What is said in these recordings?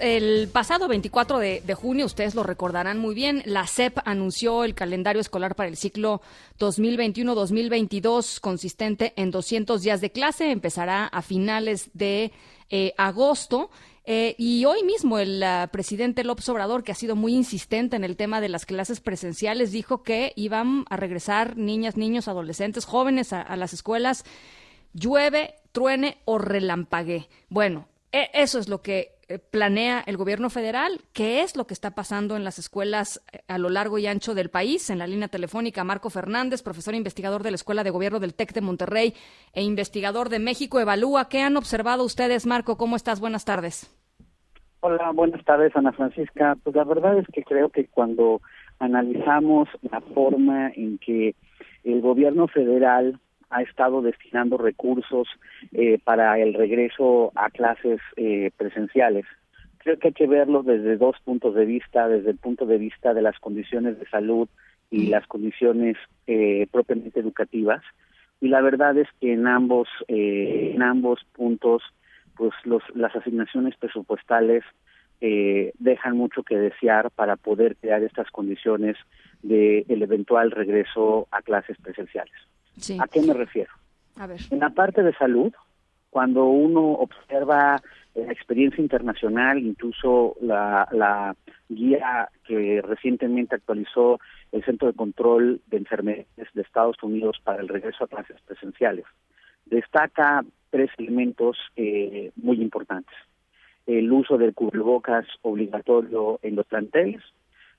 El pasado 24 de, junio, ustedes lo recordarán muy bien, la SEP anunció el calendario escolar para el ciclo 2021-2022 consistente en 200 días de clase. Empezará a finales de eh, agosto. Eh, y hoy mismo el uh, presidente López Obrador, que ha sido muy insistente en el tema de las clases presenciales, dijo que iban a regresar niñas, niños, adolescentes, jóvenes a, a las escuelas, llueve, truene o relampague. Bueno, e, eso es lo que planea el gobierno federal, qué es lo que está pasando en las escuelas eh, a lo largo y ancho del país. En la línea telefónica, Marco Fernández, profesor investigador de la Escuela de Gobierno del TEC de Monterrey e investigador de México Evalúa. ¿Qué han observado ustedes, Marco? ¿Cómo estás? Buenas tardes. Hola, buenas tardes, Ana Francisca. Pues la verdad es que creo que cuando analizamos la forma en que el gobierno federal ha estado destinando recursos eh, para el regreso a clases eh, presenciales. Creo que hay que verlo desde dos puntos de vista, desde el punto de vista de las condiciones de salud y las condiciones eh, propiamente educativas. Y la verdad es que en ambos en ambos puntos, pues los, las asignaciones presupuestales dejan mucho que desear para poder crear estas condiciones de el eventual regreso a clases presenciales. ¿A qué me refiero? En la parte de salud, cuando uno observa la experiencia internacional, incluso la, la guía que recientemente actualizó el Centro de Control de Enfermedades de Estados Unidos para el regreso a clases presenciales, destaca tres elementos eh, muy importantes. El uso del cubrebocas obligatorio en los planteles,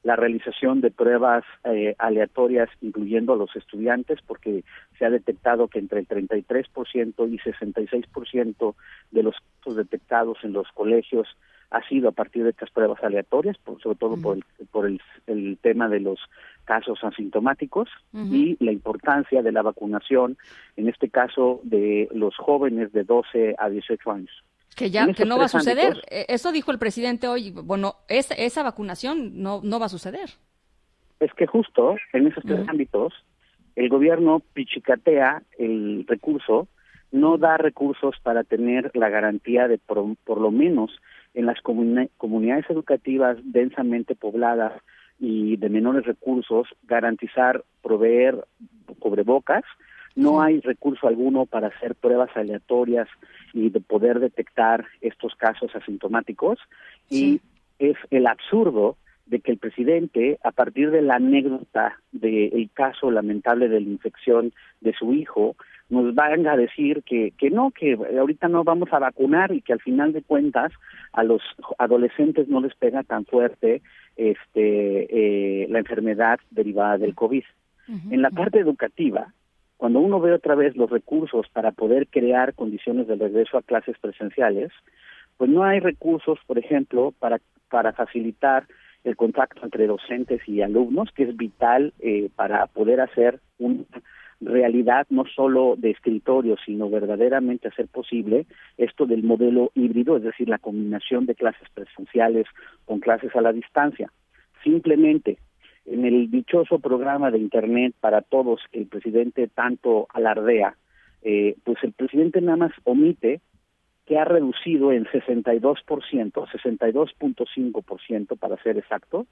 la realización de pruebas eh, aleatorias incluyendo a los estudiantes porque se ha detectado que entre el 33% y 66% de los casos detectados en los colegios ha sido a partir de estas pruebas aleatorias, sobre todo por, el, por el, tema de los casos asintomáticos y la importancia de la vacunación, en este caso de los jóvenes de 12 a 18 años. Que ya que no va a suceder. E, eso dijo el presidente hoy. Bueno, esa vacunación no, no va a suceder. Es que justo en esos tres ámbitos el gobierno pichicatea el recurso, no da recursos para tener la garantía de por, por lo menos en las comunidades educativas densamente pobladas y de menores recursos garantizar proveer cubrebocas no hay recurso alguno para hacer pruebas aleatorias y de poder detectar estos casos asintomáticos. Y es el absurdo de que el presidente, a partir de la anécdota del caso lamentable de la infección de su hijo, nos venga a decir que, que no, que ahorita no vamos a vacunar y que al final de cuentas a los adolescentes no les pega tan fuerte este eh, la enfermedad derivada del COVID. En la parte educativa, cuando uno ve otra vez los recursos para poder crear condiciones de regreso a clases presenciales, pues no hay recursos, por ejemplo, para, para facilitar el contacto entre docentes y alumnos, que es vital eh, para poder hacer una realidad no solo de escritorio, sino verdaderamente hacer posible esto del modelo híbrido, es decir, la combinación de clases presenciales con clases a la distancia. Simplemente en el dichoso programa de Internet para todos que el presidente tanto alardea, eh, pues el presidente nada más omite que ha reducido en 62%, 62.5% para ser exacto,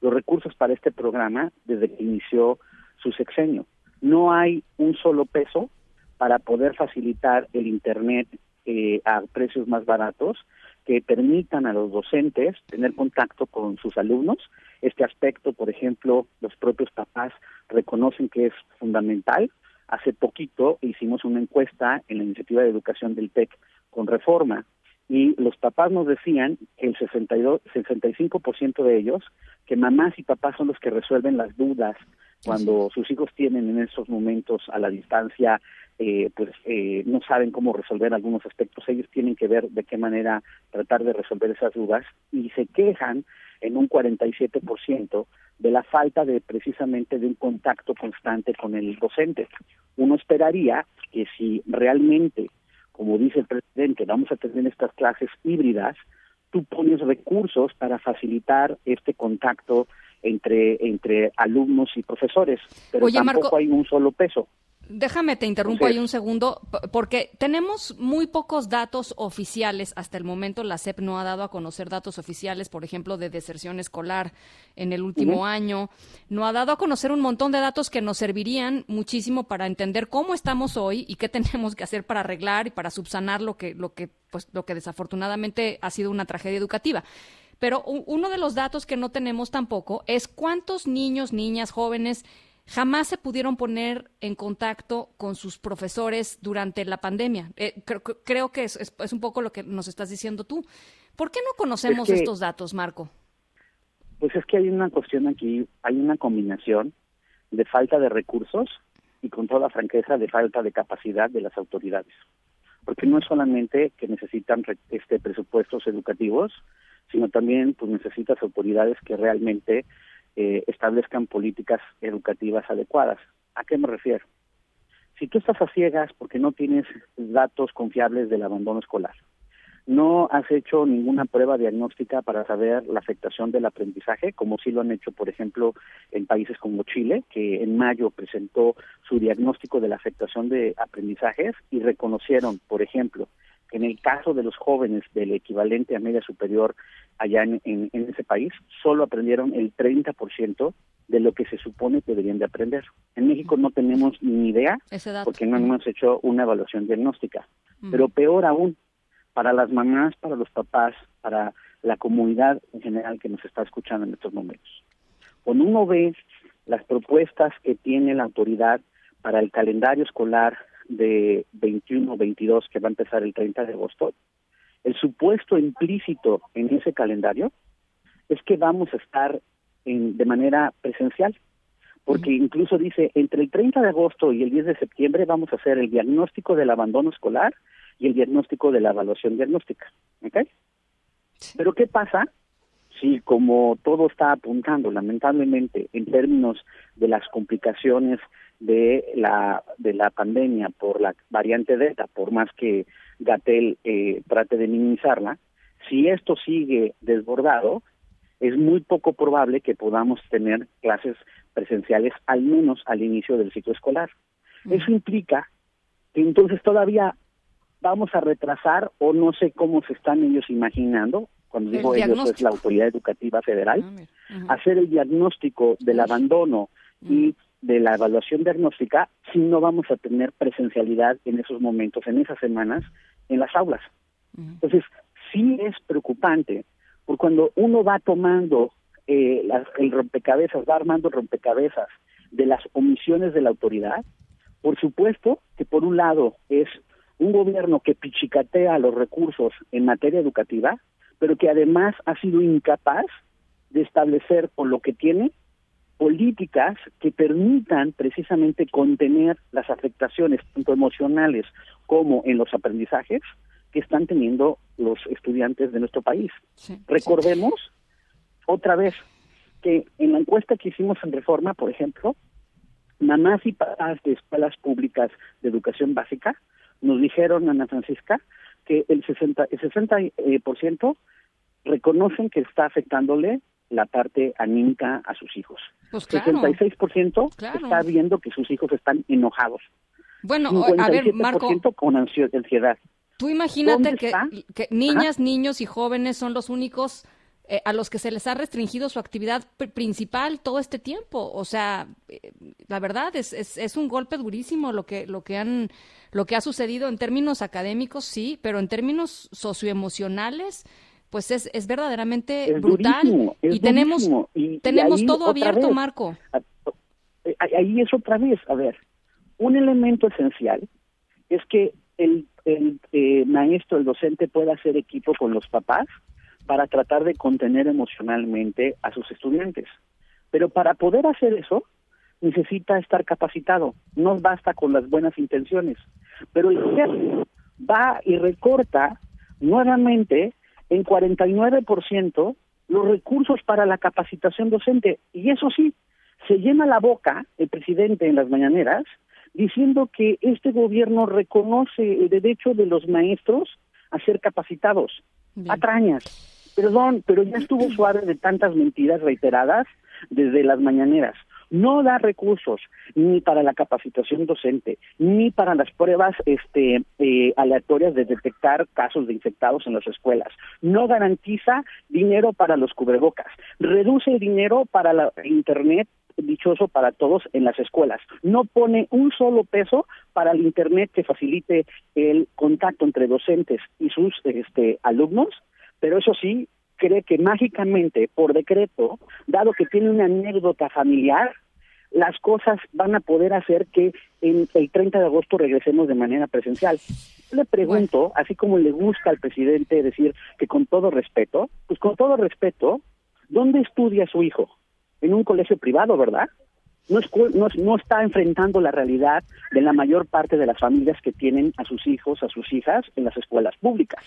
los recursos para este programa desde que inició su sexenio. No hay un solo peso para poder facilitar el Internet eh, a precios más baratos que permitan a los docentes tener contacto con sus alumnos. Este aspecto, por ejemplo, los propios papás reconocen que es fundamental. Hace poquito hicimos una encuesta en la iniciativa de educación del TEC con reforma y los papás nos decían que el 62, 65% de ellos, que mamás y papás son los que resuelven las dudas cuando sus hijos tienen en esos momentos a la distancia eh, pues eh, no saben cómo resolver algunos aspectos, ellos tienen que ver de qué manera tratar de resolver esas dudas y se quejan en un 47% de la falta de precisamente de un contacto constante con el docente. Uno esperaría que si realmente, como dice el presidente, vamos a tener estas clases híbridas, tú pones recursos para facilitar este contacto entre entre alumnos y profesores, pero tampoco hay un solo peso. Déjame, te interrumpo ahí un segundo, porque tenemos muy pocos datos oficiales. Hasta el momento la SEP no ha dado a conocer datos oficiales, por ejemplo, de deserción escolar en el último año. No ha dado a conocer un montón de datos que nos servirían muchísimo para entender cómo estamos hoy y qué tenemos que hacer para arreglar y para subsanar lo que, lo que, pues, lo que desafortunadamente ha sido una tragedia educativa. Pero uno de los datos que no tenemos tampoco es cuántos niños, niñas, jóvenes jamás se pudieron poner en contacto con sus profesores durante la pandemia. Eh, creo, que es, un poco lo que nos estás diciendo tú. ¿Por qué no conocemos estos datos, Marco? Pues es que hay una cuestión aquí, hay una combinación de falta de recursos y con toda franqueza de falta de capacidad de las autoridades. Porque no es solamente que necesitan este presupuestos educativos, sino también pues necesitas autoridades que realmente eh, establezcan políticas educativas adecuadas. ¿A qué me refiero? Si tú estás a ciegas porque no tienes datos confiables del abandono escolar, no has hecho ninguna prueba diagnóstica para saber la afectación del aprendizaje, como sí lo han hecho, por ejemplo, en países como Chile, que en mayo presentó su diagnóstico de la afectación de aprendizajes y reconocieron, por ejemplo, en el caso de los jóvenes del equivalente a media superior allá en, en, ese país, solo aprendieron el 30% de lo que se supone que deberían de aprender. En México no tenemos ni idea porque no hemos hecho una evaluación diagnóstica. Pero peor aún, para las mamás, para los papás, para la comunidad en general que nos está escuchando en estos momentos. Cuando uno ve las propuestas que tiene la autoridad para el calendario escolar de 21-22 que va a empezar el 30 de agosto, el supuesto implícito en ese calendario es que vamos a estar en, de manera presencial, porque incluso dice, entre el 30 de agosto y el 10 de septiembre vamos a hacer el diagnóstico del abandono escolar y el diagnóstico de la evaluación diagnóstica. ¿Ok? Pero ¿qué pasa si como todo está apuntando, lamentablemente, en términos de las complicaciones de la de la pandemia por la variante Delta, por más que Gatel eh, trate de minimizarla, si esto sigue desbordado, es muy poco probable que podamos tener clases presenciales al menos al inicio del ciclo escolar. Eso implica que entonces todavía vamos a retrasar o no sé cómo se están ellos imaginando, cuando digo ellos es la autoridad educativa federal, ah, hacer el diagnóstico del abandono y de la evaluación diagnóstica si no vamos a tener presencialidad en esos momentos, en esas semanas, en las aulas. Entonces, sí es preocupante, porque cuando uno va tomando eh, el rompecabezas, va armando rompecabezas de las omisiones de la autoridad, por supuesto que por un lado es un gobierno que pichicatea los recursos en materia educativa, pero que además ha sido incapaz de establecer con lo que tiene políticas que permitan precisamente contener las afectaciones tanto emocionales como en los aprendizajes que están teniendo los estudiantes de nuestro país. Recordemos otra vez que en la encuesta que hicimos en Reforma, por ejemplo, mamás y papás de escuelas públicas de educación básica nos dijeron, Ana Francisca, que el 60%, el 60 eh, por ciento reconocen que está afectándole la parte anímica a sus hijos. Pues claro. 66% está viendo que sus hijos están enojados. Bueno, a ver, Marco. con ansiedad. Tú imagínate que, niñas, niños y jóvenes son los únicos eh, a los que se les ha restringido su actividad principal todo este tiempo. O sea, eh, la verdad es, es, es, un golpe durísimo lo que, lo que han, lo que ha sucedido en términos académicos, sí, pero en términos socioemocionales, pues es, es verdaderamente brutal y tenemos tenemos todo abierto, Marco. Eh, ahí es otra vez, a ver, un elemento esencial es que el, el eh, maestro, el docente pueda hacer equipo con los papás para tratar de contener emocionalmente a sus estudiantes. Pero para poder hacer eso, necesita estar capacitado. No basta con las buenas intenciones. Pero el gobierno va y recorta nuevamente en 49% los recursos para la capacitación docente. Y eso sí, se llena la boca el presidente en las mañaneras diciendo que este gobierno reconoce el derecho de los maestros a ser capacitados. Atrañas. Perdón, pero ya estuvo suave de tantas mentiras reiteradas desde las mañaneras. No da recursos ni para la capacitación docente, ni para las pruebas este, eh, aleatorias de detectar casos de infectados en las escuelas, no garantiza dinero para los cubrebocas, reduce el dinero para la Internet dichoso para todos en las escuelas. No pone un solo peso para el Internet que facilite el contacto entre docentes y sus este, alumnos, pero eso sí, cree que mágicamente, por decreto, dado que tiene una anécdota familiar, las cosas van a poder hacer que en el 30 de agosto regresemos de manera presencial. Le pregunto, así como le gusta al presidente decir que con todo respeto, pues con todo respeto, ¿dónde estudia su hijo? En un colegio privado, ¿verdad? No, no, no, está enfrentando la realidad de la mayor parte de las familias que tienen a sus hijos, a sus hijas en las escuelas públicas.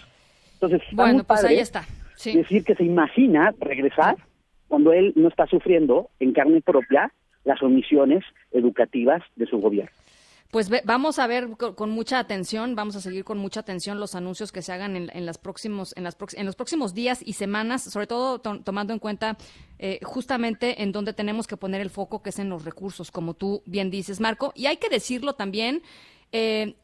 Entonces, bueno, pues ahí está. Decir que se imagina regresar cuando él no está sufriendo en carne propia las omisiones educativas de su gobierno. Pues vamos a ver con, mucha atención, vamos a seguir con mucha atención los anuncios que se hagan en, las próximos, en, las, en los próximos días y semanas, sobre todo tomando en cuenta eh, justamente en donde tenemos que poner el foco, que es en los recursos, como tú bien dices, Marco. Y hay que decirlo también, eh,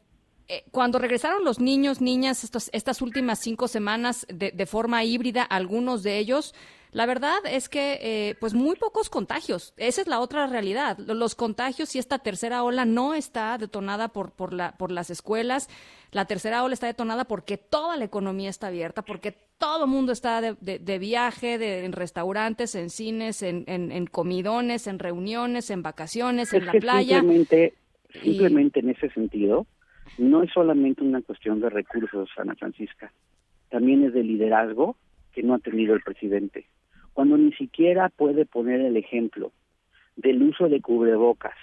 eh, cuando regresaron los niños, niñas, estas últimas cinco semanas de, de forma híbrida, algunos de ellos la verdad es que, eh, pues, muy pocos contagios. Esa es la otra realidad. Los contagios y esta tercera ola no está detonada por, por, la, por las escuelas. La tercera ola está detonada porque toda la economía está abierta, porque todo el mundo está de, viaje, de, en restaurantes, en cines, en, en, comidones, en reuniones, en vacaciones, en la playa. Simplemente, simplemente en ese sentido, no es solamente una cuestión de recursos, Ana Francisca, también es de liderazgo que no ha tenido el presidente. Cuando ni siquiera puede poner el ejemplo del uso de cubrebocas,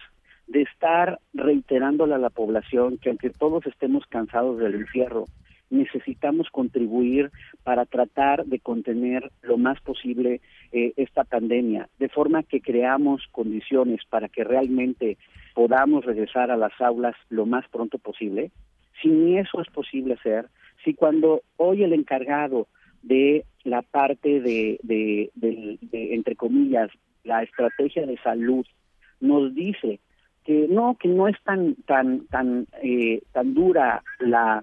de estar reiterándole a la población que aunque todos estemos cansados del encierro, necesitamos contribuir para tratar de contener lo más posible eh, esta pandemia, de forma que creamos condiciones para que realmente podamos regresar a las aulas lo más pronto posible. Si ni eso es posible hacer, si cuando hoy el encargado de la parte de, de, entre comillas, la estrategia de salud nos dice que no, que no es tan tan tan eh, tan dura la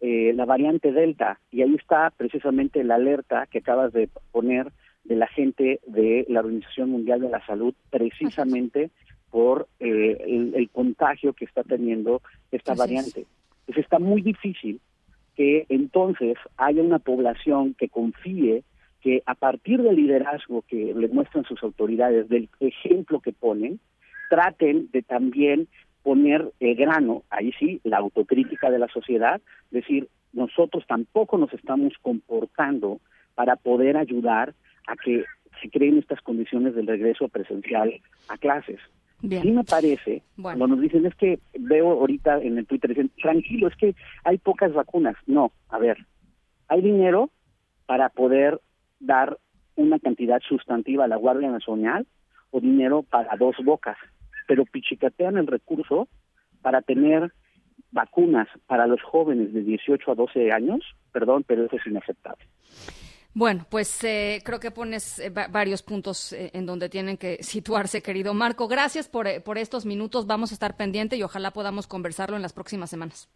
eh, la variante delta. Y ahí está precisamente la alerta que acabas de poner de la gente de la Organización Mundial de la Salud precisamente por eh, el, contagio que está teniendo esta variante. Entonces está muy difícil que entonces haya una población que confíe que a partir del liderazgo que le muestran sus autoridades, del ejemplo que ponen, traten de también poner el grano, ahí sí, la autocrítica de la sociedad, decir, nosotros tampoco nos estamos comportando para poder ayudar a que se creen estas condiciones del regreso presencial a clases. Sí me parece, cuando nos dicen es que veo ahorita en el Twitter, dicen, tranquilo, es que hay pocas vacunas. No, a ver, hay dinero para poder dar una cantidad sustantiva a la Guardia Nacional o dinero para dos bocas, pero pichicatean el recurso para tener vacunas para los jóvenes de 18 a 12 años, perdón, pero eso es inaceptable. Bueno, pues eh, creo que pones eh, varios puntos eh, en donde tienen que situarse, querido Marco. Gracias por, por estos minutos. Vamos a estar pendiente y ojalá podamos conversarlo en las próximas semanas.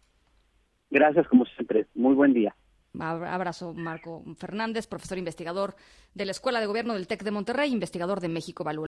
Gracias, como siempre. Muy buen día. Abrazo, Marco Fernández, profesor investigador de la Escuela de Gobierno del TEC de Monterrey, investigador de México Value.